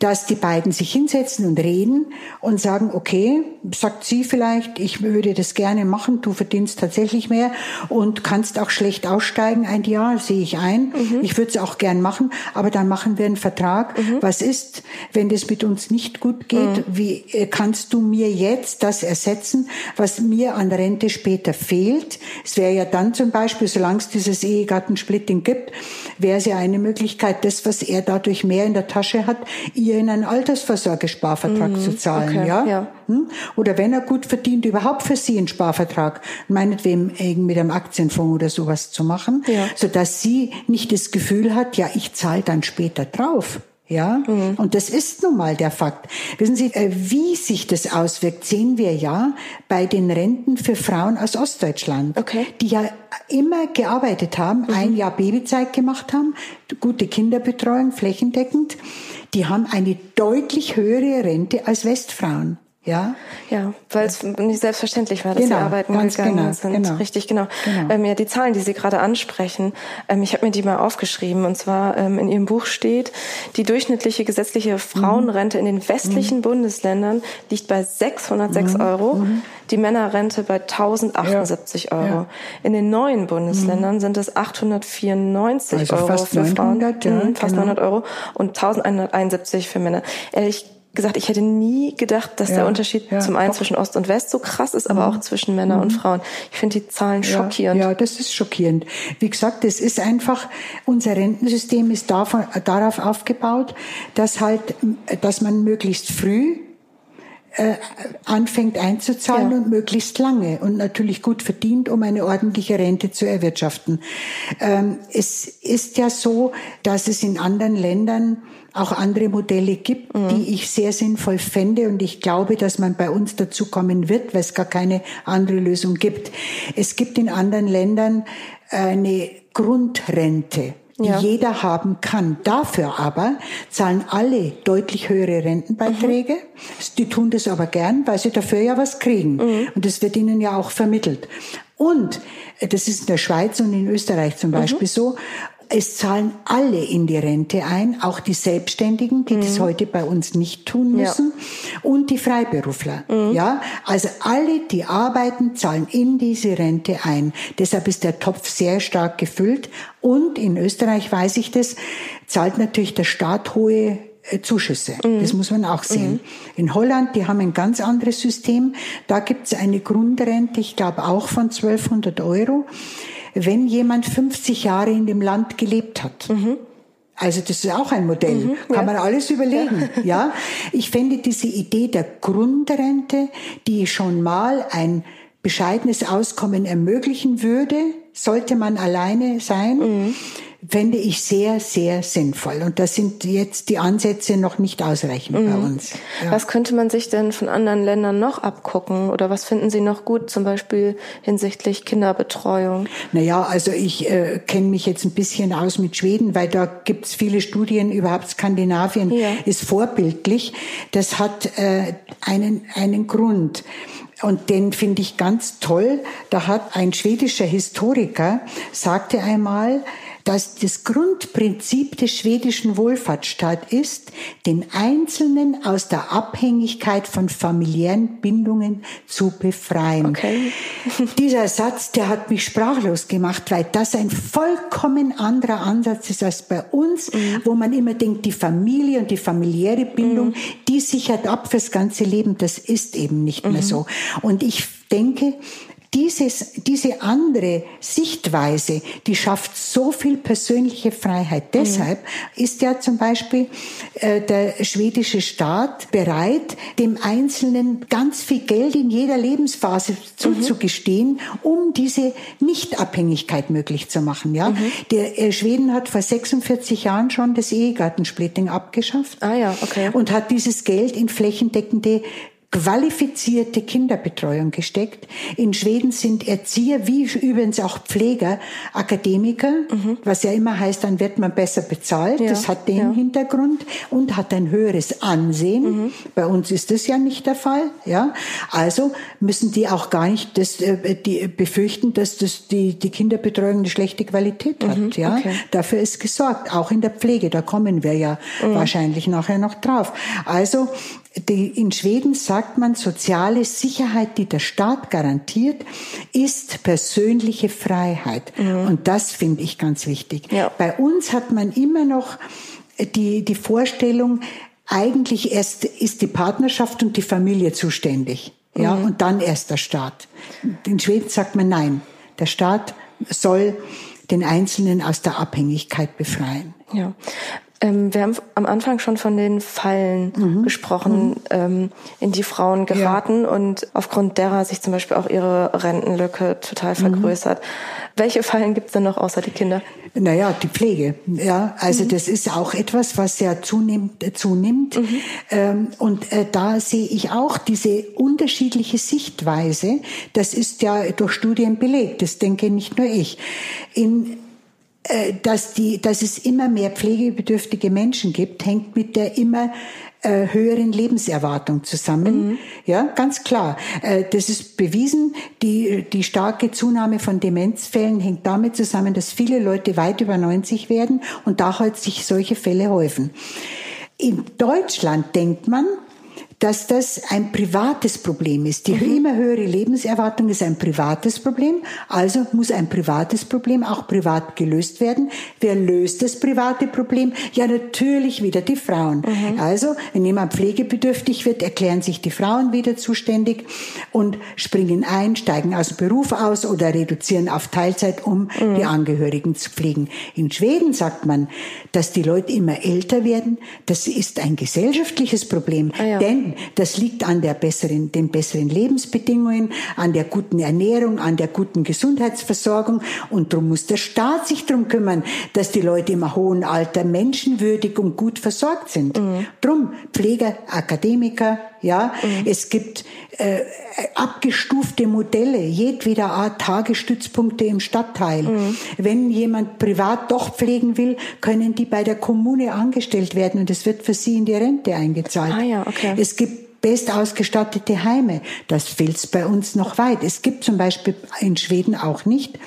dass die beiden sich hinsetzen und reden und sagen, okay, sagt sie vielleicht, ich würde das gerne machen, du verdienst tatsächlich mehr und kannst auch schlecht aussteigen. Ein Jahr sehe ich ein. Mhm. Ich würde es auch gern machen, aber dann machen wir einen Vertrag. Mhm. Was ist, wenn das mit uns nicht gut geht? Mhm. Wie äh, kannst du mir jetzt das ersetzen, was mir an Rente später fehlt? Es wäre ja dann zum Beispiel, solange es dieses Ehegattensplitting gibt, wäre es ja eine Möglichkeit, das, was er dadurch mehr in der Tasche hat, ihr in einen Altersvorsorgesparvertrag mhm. zu zahlen, okay, ja? ja. Hm? Oder wenn er gut verdient, überhaupt für sie einen Sparvertrag, meinetwegen mit einem Aktienfonds oder sowas zu machen, ja. so dass sie nicht das Gefühl hat, ja, ich zahle dann später drauf. Ja, mhm. und das ist nun mal der Fakt. Wissen Sie, äh, wie sich das auswirkt, sehen wir ja bei den Renten für Frauen aus Ostdeutschland, okay. die ja immer gearbeitet haben, mhm. ein Jahr Babyzeit gemacht haben, gute Kinderbetreuung flächendeckend. Die haben eine deutlich höhere Rente als Westfrauen. Ja, ja, weil es nicht selbstverständlich war, dass genau, sie arbeiten gegangen genau, sind. Genau, Richtig, genau. genau. Ähm, ja, die Zahlen, die Sie gerade ansprechen, ähm, ich habe mir die mal aufgeschrieben. Und zwar ähm, in Ihrem Buch steht, die durchschnittliche gesetzliche Frauenrente mhm. in den westlichen mhm. Bundesländern liegt bei 606 mhm. Euro, mhm. die Männerrente bei 1078 ja. Euro. Ja. In den neuen Bundesländern mhm. sind es 894 also Euro fast für 900, Frauen, ja, mhm, fast 900 genau. Euro und 1171 für Männer. Ehrlich gesagt, ich hätte nie gedacht, dass ja, der Unterschied ja, zum einen doch. zwischen Ost und West so krass ist, aber mhm. auch zwischen Männern mhm. und Frauen. Ich finde die Zahlen ja, schockierend. Ja, das ist schockierend. Wie gesagt, es ist einfach, unser Rentensystem ist davon, darauf aufgebaut, dass halt, dass man möglichst früh äh, anfängt einzuzahlen ja. und möglichst lange und natürlich gut verdient, um eine ordentliche Rente zu erwirtschaften. Ähm, es ist ja so, dass es in anderen Ländern auch andere Modelle gibt, mhm. die ich sehr sinnvoll fände und ich glaube, dass man bei uns dazu kommen wird, weil es gar keine andere Lösung gibt. Es gibt in anderen Ländern eine Grundrente die ja. jeder haben kann. Dafür aber zahlen alle deutlich höhere Rentenbeiträge. Mhm. Die tun das aber gern, weil sie dafür ja was kriegen. Mhm. Und das wird ihnen ja auch vermittelt. Und äh, das ist in der Schweiz und in Österreich zum mhm. Beispiel mhm. so. Es zahlen alle in die Rente ein, auch die Selbstständigen, die mhm. das heute bei uns nicht tun müssen, ja. und die Freiberufler. Mhm. Ja, also alle, die arbeiten, zahlen in diese Rente ein. Deshalb ist der Topf sehr stark gefüllt. Und in Österreich weiß ich das, zahlt natürlich der Staat hohe äh, Zuschüsse. Mhm. Das muss man auch sehen. Mhm. In Holland, die haben ein ganz anderes System. Da gibt es eine Grundrente, ich glaube auch von 1200 Euro wenn jemand 50 Jahre in dem Land gelebt hat. Mhm. Also das ist auch ein Modell, mhm, kann ja. man alles überlegen. Ja. ja, ich fände diese Idee der Grundrente, die schon mal ein bescheidenes Auskommen ermöglichen würde, sollte man alleine sein, mhm. Fände ich sehr, sehr sinnvoll. Und da sind jetzt die Ansätze noch nicht ausreichend mhm. bei uns. Ja. Was könnte man sich denn von anderen Ländern noch abgucken? Oder was finden Sie noch gut, zum Beispiel hinsichtlich Kinderbetreuung? Naja, also ich äh, kenne mich jetzt ein bisschen aus mit Schweden, weil da gibt's viele Studien, überhaupt Skandinavien ja. ist vorbildlich. Das hat äh, einen, einen Grund. Und den finde ich ganz toll. Da hat ein schwedischer Historiker, sagte einmal, dass das Grundprinzip des schwedischen Wohlfahrtsstaats ist, den Einzelnen aus der Abhängigkeit von familiären Bindungen zu befreien. Okay. Dieser Satz, der hat mich sprachlos gemacht, weil das ein vollkommen anderer Ansatz ist als bei uns, mhm. wo man immer denkt, die Familie und die familiäre Bindung, mhm. die sichert ab fürs ganze Leben. Das ist eben nicht mhm. mehr so. Und ich denke, dieses, diese andere Sichtweise, die schafft so viel persönliche Freiheit. Mhm. Deshalb ist ja zum Beispiel äh, der schwedische Staat bereit, dem Einzelnen ganz viel Geld in jeder Lebensphase zuzugestehen, mhm. um diese Nichtabhängigkeit möglich zu machen. Ja, mhm. der äh, Schweden hat vor 46 Jahren schon das Ehegattensplitting abgeschafft. Ah ja, okay. Und hat dieses Geld in flächendeckende qualifizierte Kinderbetreuung gesteckt. In Schweden sind Erzieher, wie übrigens auch Pfleger, Akademiker, mhm. was ja immer heißt, dann wird man besser bezahlt. Ja. Das hat den ja. Hintergrund und hat ein höheres Ansehen. Mhm. Bei uns ist das ja nicht der Fall. Ja, also müssen die auch gar nicht das, äh, die befürchten, dass das die, die Kinderbetreuung eine schlechte Qualität hat. Mhm. Ja, okay. dafür ist gesorgt. Auch in der Pflege, da kommen wir ja mhm. wahrscheinlich nachher noch drauf. Also die, in Schweden sagt man, soziale Sicherheit, die der Staat garantiert, ist persönliche Freiheit. Mhm. Und das finde ich ganz wichtig. Ja. Bei uns hat man immer noch die, die Vorstellung, eigentlich erst ist die Partnerschaft und die Familie zuständig. Ja, mhm. und dann erst der Staat. In Schweden sagt man nein. Der Staat soll den Einzelnen aus der Abhängigkeit befreien. Ja. Ähm, wir haben am Anfang schon von den Fallen mhm. gesprochen, mhm. Ähm, in die Frauen geraten ja. und aufgrund derer sich zum Beispiel auch ihre Rentenlücke total mhm. vergrößert. Mhm. Welche Fallen gibt es denn noch außer die Kinder? Naja, die Pflege. Ja, also mhm. das ist auch etwas, was ja zunimmt. Äh, zunimmt. Mhm. Ähm, und äh, da sehe ich auch diese unterschiedliche Sichtweise. Das ist ja durch Studien belegt. Das denke nicht nur ich. In dass, die, dass es immer mehr pflegebedürftige Menschen gibt, hängt mit der immer äh, höheren Lebenserwartung zusammen. Mhm. Ja, ganz klar. Äh, das ist bewiesen. Die, die starke Zunahme von Demenzfällen hängt damit zusammen, dass viele Leute weit über 90 werden und da halt sich solche Fälle häufen. In Deutschland denkt man, dass das ein privates Problem ist. Die mhm. immer höhere Lebenserwartung ist ein privates Problem, also muss ein privates Problem auch privat gelöst werden. Wer löst das private Problem? Ja, natürlich wieder die Frauen. Mhm. Also, wenn jemand pflegebedürftig wird, erklären sich die Frauen wieder zuständig und springen ein, steigen aus dem Beruf aus oder reduzieren auf Teilzeit, um mhm. die Angehörigen zu pflegen. In Schweden sagt man, dass die Leute immer älter werden. Das ist ein gesellschaftliches Problem, ah ja. denn das liegt an der besseren, den besseren Lebensbedingungen, an der guten Ernährung, an der guten Gesundheitsversorgung. Und darum muss der Staat sich darum kümmern, dass die Leute im hohen Alter menschenwürdig und gut versorgt sind. Mhm. Drum Pfleger, Akademiker, ja, mhm. es gibt äh, abgestufte Modelle, jedweder Art Tagesstützpunkte im Stadtteil. Mhm. Wenn jemand privat doch pflegen will, können die bei der Kommune angestellt werden und es wird für sie in die Rente eingezahlt. Ah, ja, okay. Es gibt bestausgestattete Heime. Das fehlt bei uns noch weit. Es gibt zum Beispiel in Schweden auch nicht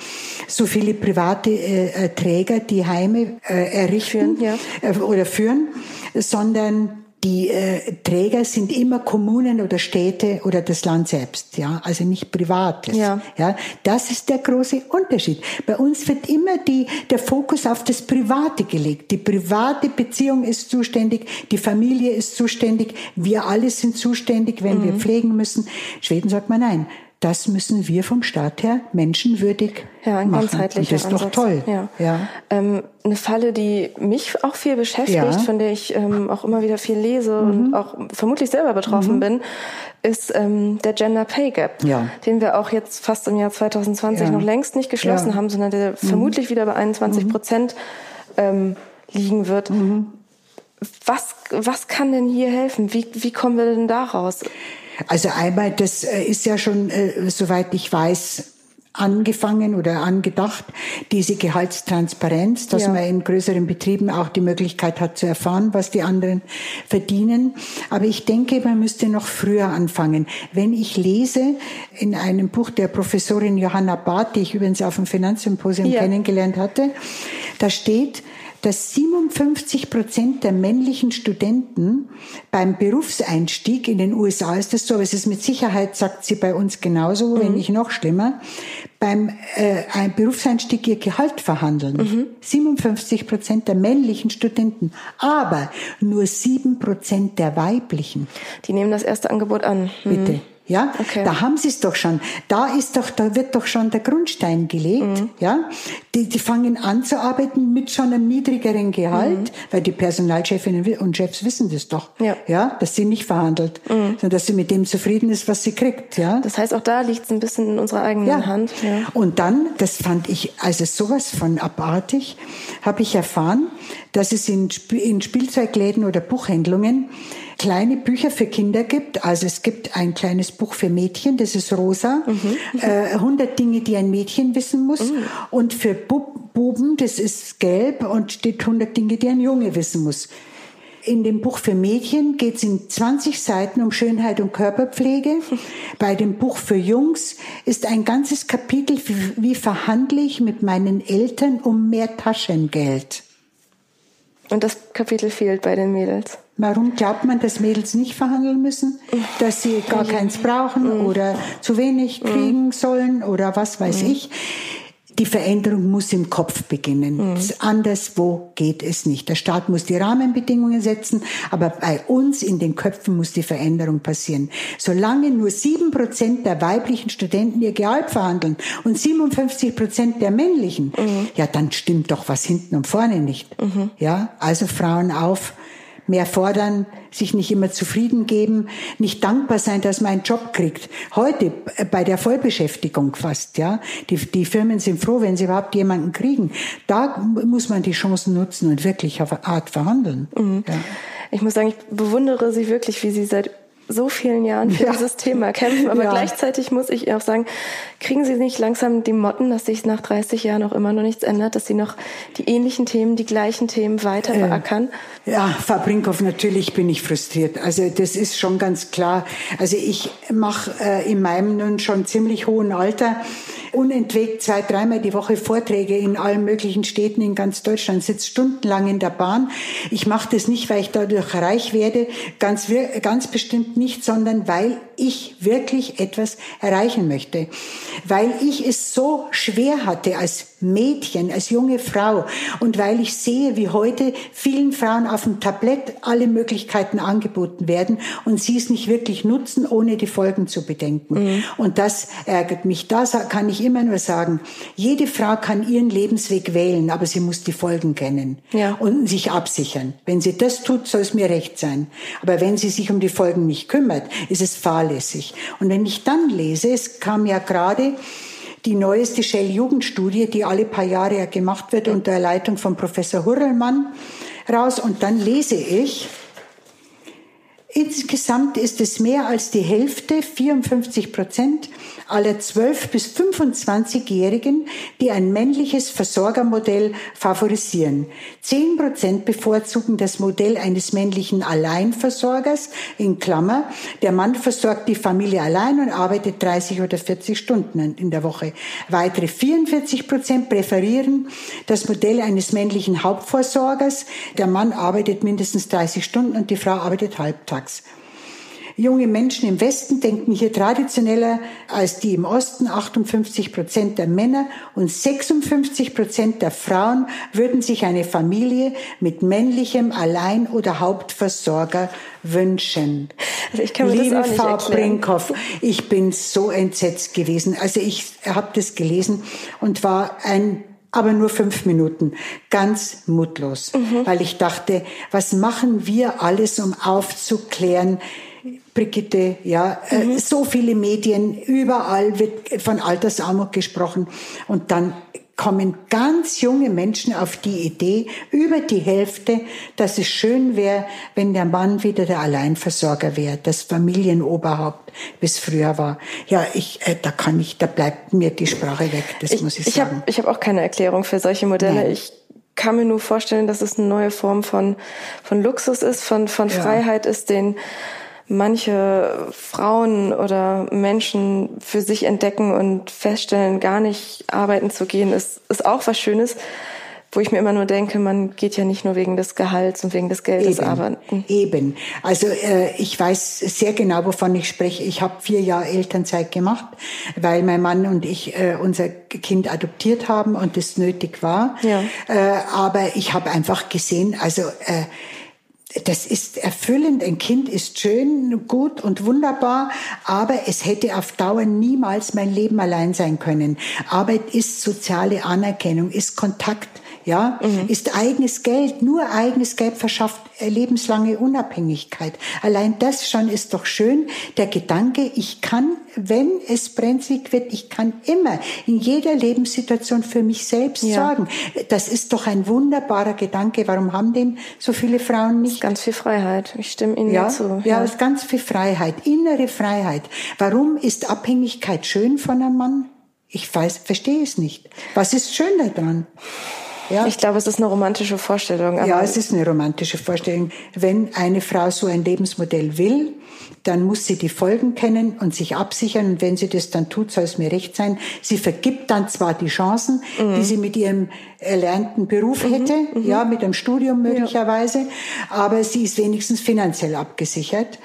so viele private äh, Träger, die Heime äh, errichten führen, ja. äh, oder führen, sondern die äh, Träger sind immer Kommunen oder Städte oder das Land selbst, ja, also nicht Privates. Ja. ja, das ist der große Unterschied. Bei uns wird immer die, der Fokus auf das Private gelegt. Die private Beziehung ist zuständig, die Familie ist zuständig, wir alle sind zuständig, wenn mhm. wir pflegen müssen. Schweden sagt man nein das müssen wir vom Staat her menschenwürdig ja, ein machen. ganzheitlicher Und das ist doch Ansatz. toll. Ja. Ja. Ähm, eine Falle, die mich auch viel beschäftigt, Ja. von der ich ähm, auch immer wieder viel lese und auch vermutlich selber betroffen bin, ist ähm, der Gender Pay Gap, Ja. den wir auch jetzt fast im Jahr 2020 Ja. noch längst nicht geschlossen haben, sondern der vermutlich wieder bei 21 Prozent ähm, liegen wird. Was, was kann denn hier helfen? Wie, wie kommen wir denn da raus? Also einmal, das äh, ist ja schon, äh, soweit ich weiß, angefangen oder angedacht, diese Gehaltstransparenz, dass Ja. man in größeren Betrieben auch die Möglichkeit hat zu erfahren, was die anderen verdienen. Aber ich denke, man müsste noch früher anfangen. Wenn ich lese in einem Buch der Professorin Johanna Barth, die ich übrigens auf dem Finanzsymposium Ja. kennengelernt hatte, da steht, dass 57 Prozent der männlichen Studenten beim Berufseinstieg in den USA ist das so, aber es ist mit Sicherheit, sagt sie bei uns genauso, wenn nicht noch schlimmer, beim äh, ein Berufseinstieg ihr Gehalt verhandeln. 57 Prozent der männlichen Studenten, aber nur 7 Prozent der weiblichen. Die nehmen das erste Angebot an. Hm. Bitte. Ja, Okay. da haben sie es doch schon. Da ist doch, da wird doch schon der Grundstein gelegt. Mhm. Ja, die, die fangen an zu arbeiten mit schon einem niedrigeren Gehalt, Mhm. weil die Personalchefinnen und Chefs wissen das doch. Ja. ja, dass sie nicht verhandelt, sondern dass sie mit dem zufrieden ist, was sie kriegt. Ja, Das heißt, auch da liegt es ein bisschen in unserer eigenen ja. Hand. Ja. Und dann, das fand ich also sowas von abartig, habe ich erfahren, dass es in, in Spielzeugläden oder Buchhändlungen kleine Bücher für Kinder gibt. Also es gibt ein kleines Buch für Mädchen, das ist rosa, äh, 100 Dinge, die ein Mädchen wissen muss. Und für Bub Buben, das ist gelb und steht 100 Dinge, die ein Junge wissen muss. In dem Buch für Mädchen geht es in 20 Seiten um Schönheit und Körperpflege. Bei dem Buch für Jungs ist ein ganzes Kapitel, wie verhandle ich mit meinen Eltern um mehr Taschengeld. Und das Kapitel fehlt bei den Mädels. Warum glaubt man, dass Mädels nicht verhandeln müssen? Dass sie gar keins brauchen oder zu wenig kriegen sollen oder was weiß ich? Die Veränderung muss im Kopf beginnen. Anderswo geht es nicht. Der Staat muss die Rahmenbedingungen setzen, aber bei uns in den Köpfen muss die Veränderung passieren. Solange nur sieben Prozent der weiblichen Studenten ihr Gehalt verhandeln und 57 Prozent der männlichen, ja, dann stimmt doch was hinten und vorne nicht. Ja, also Frauen auf, mehr fordern, sich nicht immer zufrieden geben, nicht dankbar sein, dass man einen Job kriegt. Heute äh, bei der Vollbeschäftigung fast, ja. Die, die Firmen sind froh, wenn sie überhaupt jemanden kriegen. Da muss man die Chancen nutzen und wirklich auf eine Art verhandeln. Ja. Ich muss sagen, ich bewundere Sie wirklich, wie Sie seit so vielen Jahren für Ja. dieses Thema kämpfen. Aber Ja. gleichzeitig muss ich auch sagen, kriegen Sie nicht langsam die Motten, dass sich nach 30 Jahren auch immer noch nichts ändert, dass Sie noch die ähnlichen Themen, die gleichen Themen weiter beackern? Ja, Frau Brinkhoff, natürlich bin ich frustriert. Also das ist schon ganz klar. Also ich mache äh, in meinem nun schon ziemlich hohen Alter unentwegt zwei, dreimal die Woche Vorträge in allen möglichen Städten in ganz Deutschland, sitze stundenlang in der Bahn. Ich mache das nicht, weil ich dadurch reich werde, ganz, ganz bestimmt nicht, sondern weil ich wirklich etwas erreichen möchte. Weil ich es so schwer hatte als Mädchen, als junge Frau und weil ich sehe, wie heute vielen Frauen auf dem Tablett alle Möglichkeiten angeboten werden und sie es nicht wirklich nutzen, ohne die Folgen zu bedenken. Und das ärgert mich. Da kann ich immer nur sagen, jede Frau kann ihren Lebensweg wählen, aber sie muss die Folgen kennen Ja. und sich absichern. Wenn sie das tut, soll es mir recht sein. Aber wenn sie sich um die Folgen nicht kümmert, ist es fahrlässig. Und wenn ich dann lese, es kam ja gerade die neueste Shell-Jugendstudie, die alle paar Jahre ja gemacht wird unter Leitung von Professor Hurrellmann raus. Und dann lese ich, insgesamt ist es mehr als die Hälfte, 54 Prozent aller 12- bis 25-Jährigen, die ein männliches Versorgermodell favorisieren. 10 Prozent bevorzugen das Modell eines männlichen Alleinversorgers, in Klammer, der Mann versorgt die Familie allein und arbeitet 30 oder 40 Stunden in der Woche. Weitere 44 Prozent präferieren das Modell eines männlichen Hauptversorgers, der Mann arbeitet mindestens 30 Stunden und die Frau arbeitet halbtags. Junge Menschen im Westen denken hier traditioneller als die im Osten. 58 Prozent der Männer und 56 Prozent der Frauen würden sich eine Familie mit männlichem Allein- oder Hauptversorger wünschen. Also ich kann mir Liebe das auch nicht Frau erklären. Brinkhoff, ich bin so entsetzt gewesen. Also ich habe das gelesen und war ein aber nur fünf Minuten, ganz mutlos, Mhm. weil ich dachte, was machen wir alles, um aufzuklären? Brigitte, ja, Mhm. äh, so viele Medien, überall wird von Altersarmut gesprochen und dann kommen ganz junge Menschen auf die Idee, über die Hälfte, dass es schön wäre, wenn der Mann wieder der Alleinversorger wäre, das Familienoberhaupt, bis früher war. Ja, ich, äh, da kann ich, da bleibt mir die Sprache weg, das muss ich, ich sagen. Hab, ich habe auch keine Erklärung für solche Modelle. Nein. Ich kann mir nur vorstellen, dass es eine neue Form von, von Luxus ist, von, von Ja. Freiheit ist, den manche Frauen oder Menschen für sich entdecken und feststellen, gar nicht arbeiten zu gehen, ist, ist auch was Schönes, wo ich mir immer nur denke, man geht ja nicht nur wegen des Gehalts und wegen des Geldes arbeiten. Eben. Also äh, ich weiß sehr genau, wovon ich spreche. Ich habe vier Jahre Elternzeit gemacht, weil mein Mann und ich äh, unser Kind adoptiert haben und das nötig war. Ja. Äh, aber ich habe einfach gesehen, also äh, das ist erfüllend. Ein Kind ist schön, gut und wunderbar, aber es hätte auf Dauer niemals mein Leben allein sein können. Arbeit ist soziale Anerkennung, ist Kontakt, ja, ist eigenes Geld. Nur eigenes Geld verschafft lebenslange Unabhängigkeit. Allein das schon ist doch schön. Der Gedanke, ich kann, wenn es brenzlig wird, ich kann immer in jeder Lebenssituation für mich selbst Ja. sorgen. Das ist doch ein wunderbarer Gedanke. Warum haben den so viele Frauen nicht? Ganz viel Freiheit. Ich stimme Ihnen Ja, dazu. ja, ist ganz viel Freiheit, innere Freiheit. Warum ist Abhängigkeit schön von einem Mann? Ich weiß, verstehe es nicht. Was ist schön daran? Ja. Ich glaube, es ist eine romantische Vorstellung. Ja, es ist eine romantische Vorstellung. Wenn eine Frau so ein Lebensmodell will, dann muss sie die Folgen kennen und sich absichern. Und wenn sie das dann tut, soll es mir recht sein. Sie vergibt dann zwar die Chancen, die sie mit ihrem erlernten Beruf hätte, ja, mit einem Studium möglicherweise, aber sie ist wenigstens finanziell abgesichert.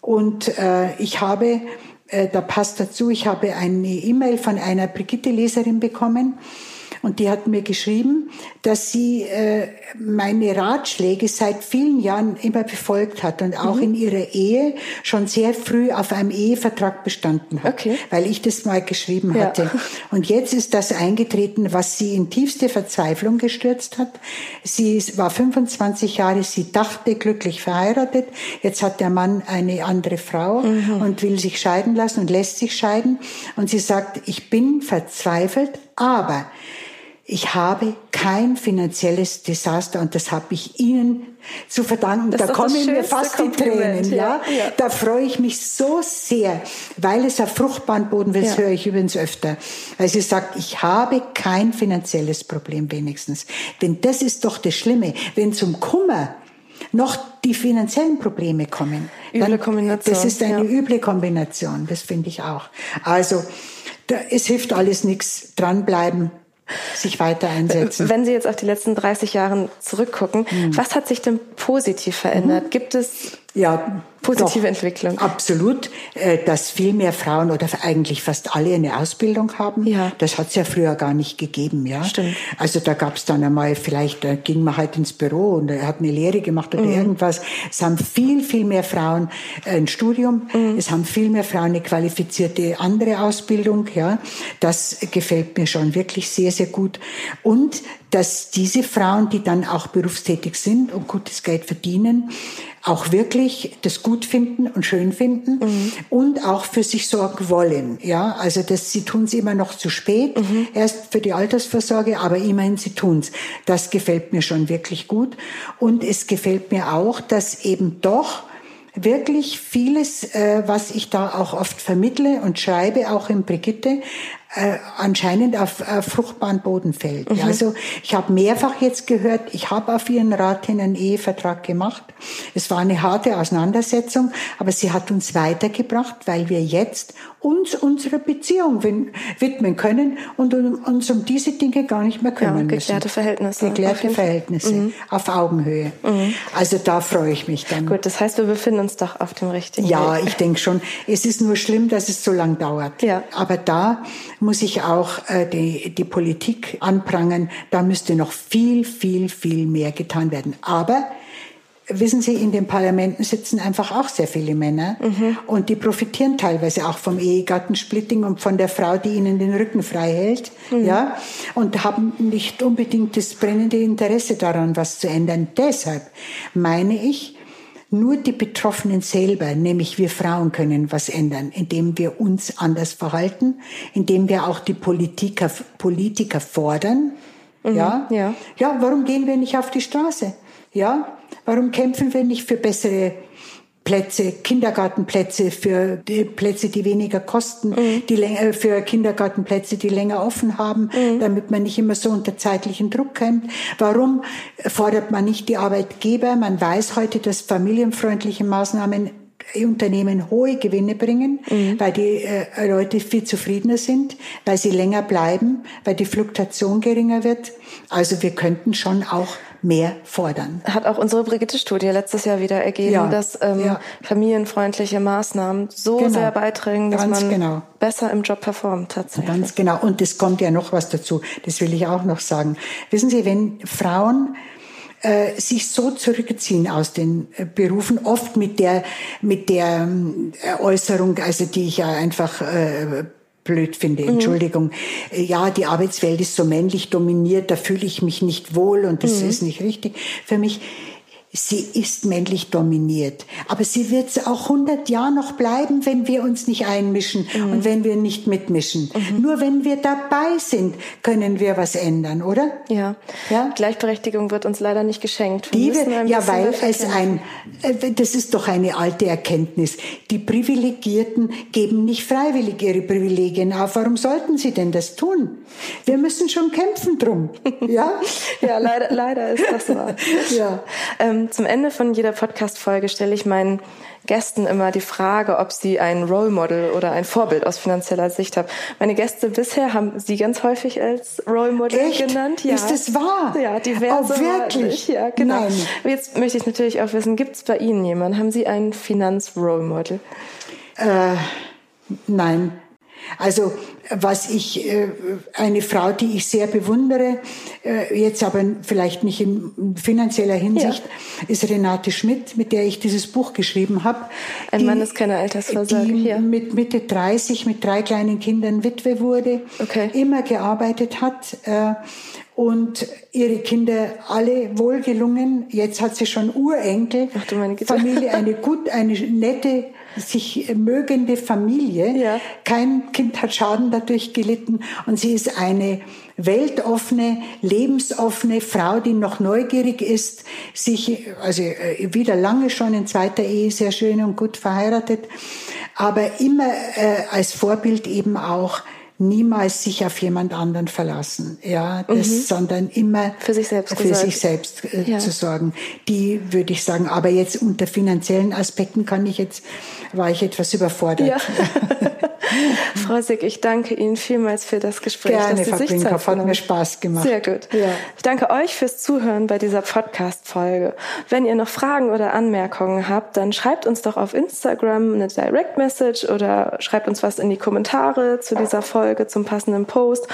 Und äh, ich habe, äh, da passt dazu, ich habe eine E-Mail von einer Brigitte-Leserin bekommen. Und die hat mir geschrieben, dass sie äh, meine Ratschläge seit vielen Jahren immer befolgt hat und auch in ihrer Ehe schon sehr früh auf einem Ehevertrag bestanden hat, Okay. weil ich das mal geschrieben Ja. hatte. Und jetzt ist das eingetreten, was sie in tiefste Verzweiflung gestürzt hat. Sie war 25 Jahre, sie dachte glücklich verheiratet. Jetzt hat der Mann eine andere Frau und will sich scheiden lassen und lässt sich scheiden. Und sie sagt, ich bin verzweifelt, aber ich habe kein finanzielles Desaster und das habe ich Ihnen zu verdanken. Das da kommen mir fast die Tränen, ja. ja. Da freue ich mich so sehr, weil es auf fruchtbaren Boden das Ja. höre ich übrigens öfter. Weil sie sagt, ich habe kein finanzielles Problem wenigstens. Denn das ist doch das Schlimme. Wenn zum Kummer noch die finanziellen Probleme kommen. Üble Kombination, Das ist eine ja. üble Kombination, das finde ich auch. Also, da, es hilft alles nichts, dranbleiben, sich weiter einsetzen. Wenn Sie jetzt auf die letzten 30 Jahre zurückgucken, Hm. was hat sich denn positiv verändert? Gibt es Ja, Positive doch, Entwicklung. Absolut, äh, dass viel mehr Frauen oder eigentlich fast alle eine Ausbildung haben. Ja. Das hat es ja früher gar nicht gegeben, ja. Stimmt. Also da gab es dann einmal, vielleicht da ging man halt ins Büro und er hat eine Lehre gemacht oder Mhm. irgendwas. Es haben viel, viel mehr Frauen äh, ein Studium. Mhm. Es haben viel mehr Frauen eine qualifizierte andere Ausbildung, ja. Das gefällt mir schon wirklich sehr, sehr gut. Und dass diese Frauen, die dann auch berufstätig sind und gutes Geld verdienen, auch wirklich das gut finden und schön finden und auch für sich sorgen wollen. Ja, also das, sie tun es immer noch zu spät, erst für die Altersvorsorge, aber immerhin sie tun's. Das gefällt mir schon wirklich gut. Und es gefällt mir auch, dass eben doch wirklich vieles, äh, was ich da auch oft vermittle und schreibe, auch in Brigitte, äh, anscheinend auf äh, fruchtbaren Boden fällt. Ja, also ich habe mehrfach jetzt gehört, ich habe auf ihren Rat hin einen Ehevertrag gemacht. Es war eine harte Auseinandersetzung, aber sie hat uns weitergebracht, weil wir jetzt uns unserer Beziehung widmen können und uns um diese Dinge gar nicht mehr ja, kümmern müssen. geklärte Verhältnisse? Auf Geklärte. Verhältnisse auf Augenhöhe. Also da freue ich mich dann. Gut, das heißt, wir befinden uns doch auf dem richtigen Ja, Weg. ich denke schon. Es ist nur schlimm, dass es so lang dauert. Ja. Aber da muss ich auch äh, die, die Politik anprangern. Da müsste noch viel, viel, viel mehr getan werden. Aber wissen Sie, in den Parlamenten sitzen einfach auch sehr viele Männer mhm. und die profitieren teilweise auch vom Ehegattensplitting und von der Frau, die ihnen den Rücken frei hält, mhm. ja, und haben nicht unbedingt das brennende Interesse daran, was zu ändern. Deshalb meine ich, nur die Betroffenen selber, nämlich wir Frauen, können was ändern, indem wir uns anders verhalten, indem wir auch die Politiker, Politiker fordern. Mhm, ja? ja. Ja, warum gehen wir nicht auf die Straße? Ja? Warum kämpfen wir nicht für bessere Plätze, Kindergartenplätze, für die Plätze, die weniger kosten, mhm. die länger, für Kindergartenplätze, die länger offen haben, mhm. damit man nicht immer so unter zeitlichen Druck kommt. Warum fordert man nicht die Arbeitgeber? Man weiß heute, dass familienfreundliche Maßnahmen Unternehmen hohe Gewinne bringen, mhm. weil die äh, Leute viel zufriedener sind, weil sie länger bleiben, weil die Fluktuation geringer wird. Also wir könnten schon auch mehr fordern. Hat auch unsere Brigitte-Studie letztes Jahr wieder ergeben, ja, dass ähm, ja. familienfreundliche Maßnahmen so genau. sehr beitragen, dass Ganz man genau. besser im Job performt tatsächlich. Ganz genau. Und es kommt ja noch was dazu. Das will ich auch noch sagen. Wissen Sie, wenn Frauen äh, sich so zurückziehen aus den äh, Berufen, oft mit der mit der äh, Äußerung, also die ich ja einfach äh, blöd finde, mhm. Entschuldigung. Mhm. Ja, die Arbeitswelt ist so männlich dominiert, da fühle ich mich nicht wohl und das mhm. ist nicht richtig. Für mich sie ist männlich dominiert. Aber sie wird es auch 100 Jahre noch bleiben, wenn wir uns nicht einmischen mhm. und wenn wir nicht mitmischen. Mhm. Nur wenn wir dabei sind, können wir was ändern, oder? Ja. ja? Gleichberechtigung wird uns leider nicht geschenkt. Wir Die wir, ja, weil es ein, äh, das ist doch eine alte Erkenntnis. Die Privilegierten geben nicht freiwillig ihre Privilegien auf. Warum sollten sie denn das tun? Wir müssen schon kämpfen drum. Ja? ja, leider, leider ist das wahr. ja. Ähm, zum Ende von jeder Podcast-Folge stelle ich meinen Gästen immer die Frage, ob sie ein Role Model oder ein Vorbild aus finanzieller Sicht haben. Meine Gäste bisher haben sie ganz häufig als Role Model Echt? genannt. Ja. Ist das wahr? Ja, diverse. Oh, wirklich? Ja, genau. Nein. Jetzt möchte ich natürlich auch wissen, gibt es bei Ihnen jemanden? Haben Sie ein Finanz-Role Model? Äh, nein. Also was ich, äh, eine Frau, die ich sehr bewundere, äh, jetzt aber vielleicht nicht in finanzieller Hinsicht, ja. ist Renate Schmidt, mit der ich dieses Buch geschrieben habe. Ein die, Mann ist keine Altersvorsorge. Die ja. mit Mitte 30 mit drei kleinen Kindern Witwe wurde, okay. immer gearbeitet hat äh, und ihre Kinder alle wohlgelungen. Jetzt hat sie schon Urenkel. Ach du meine Güte. Familie, eine gut, eine nette, sich mögende Familie. Ja. Kein Kind hat Schaden dadurch gelitten und sie ist eine weltoffene, lebensoffene Frau, die noch neugierig ist, sich, also äh, wieder lange schon in zweiter Ehe sehr schön und gut verheiratet, aber immer äh, als Vorbild eben auch niemals sich auf jemand anderen verlassen, ja, das, mhm. sondern immer für sich selbst, für sich selbst äh, ja. zu sorgen. Die würde ich sagen, aber jetzt unter finanziellen Aspekten kann ich jetzt, war ich etwas überfordert. Ja. Frau Sick, ich danke Ihnen vielmals für das Gespräch. Gerne, Frau Brinkhoff, hat mir Spaß gemacht. Sehr gut. Ja. Ich danke euch fürs Zuhören bei dieser Podcast-Folge. Wenn ihr noch Fragen oder Anmerkungen habt, dann schreibt uns doch auf Instagram eine Direct Message oder schreibt uns was in die Kommentare zu dieser Folge, zum passenden Post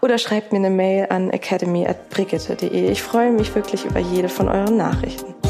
oder schreibt mir eine Mail an academy.brigitte.de. Ich freue mich wirklich über jede von euren Nachrichten.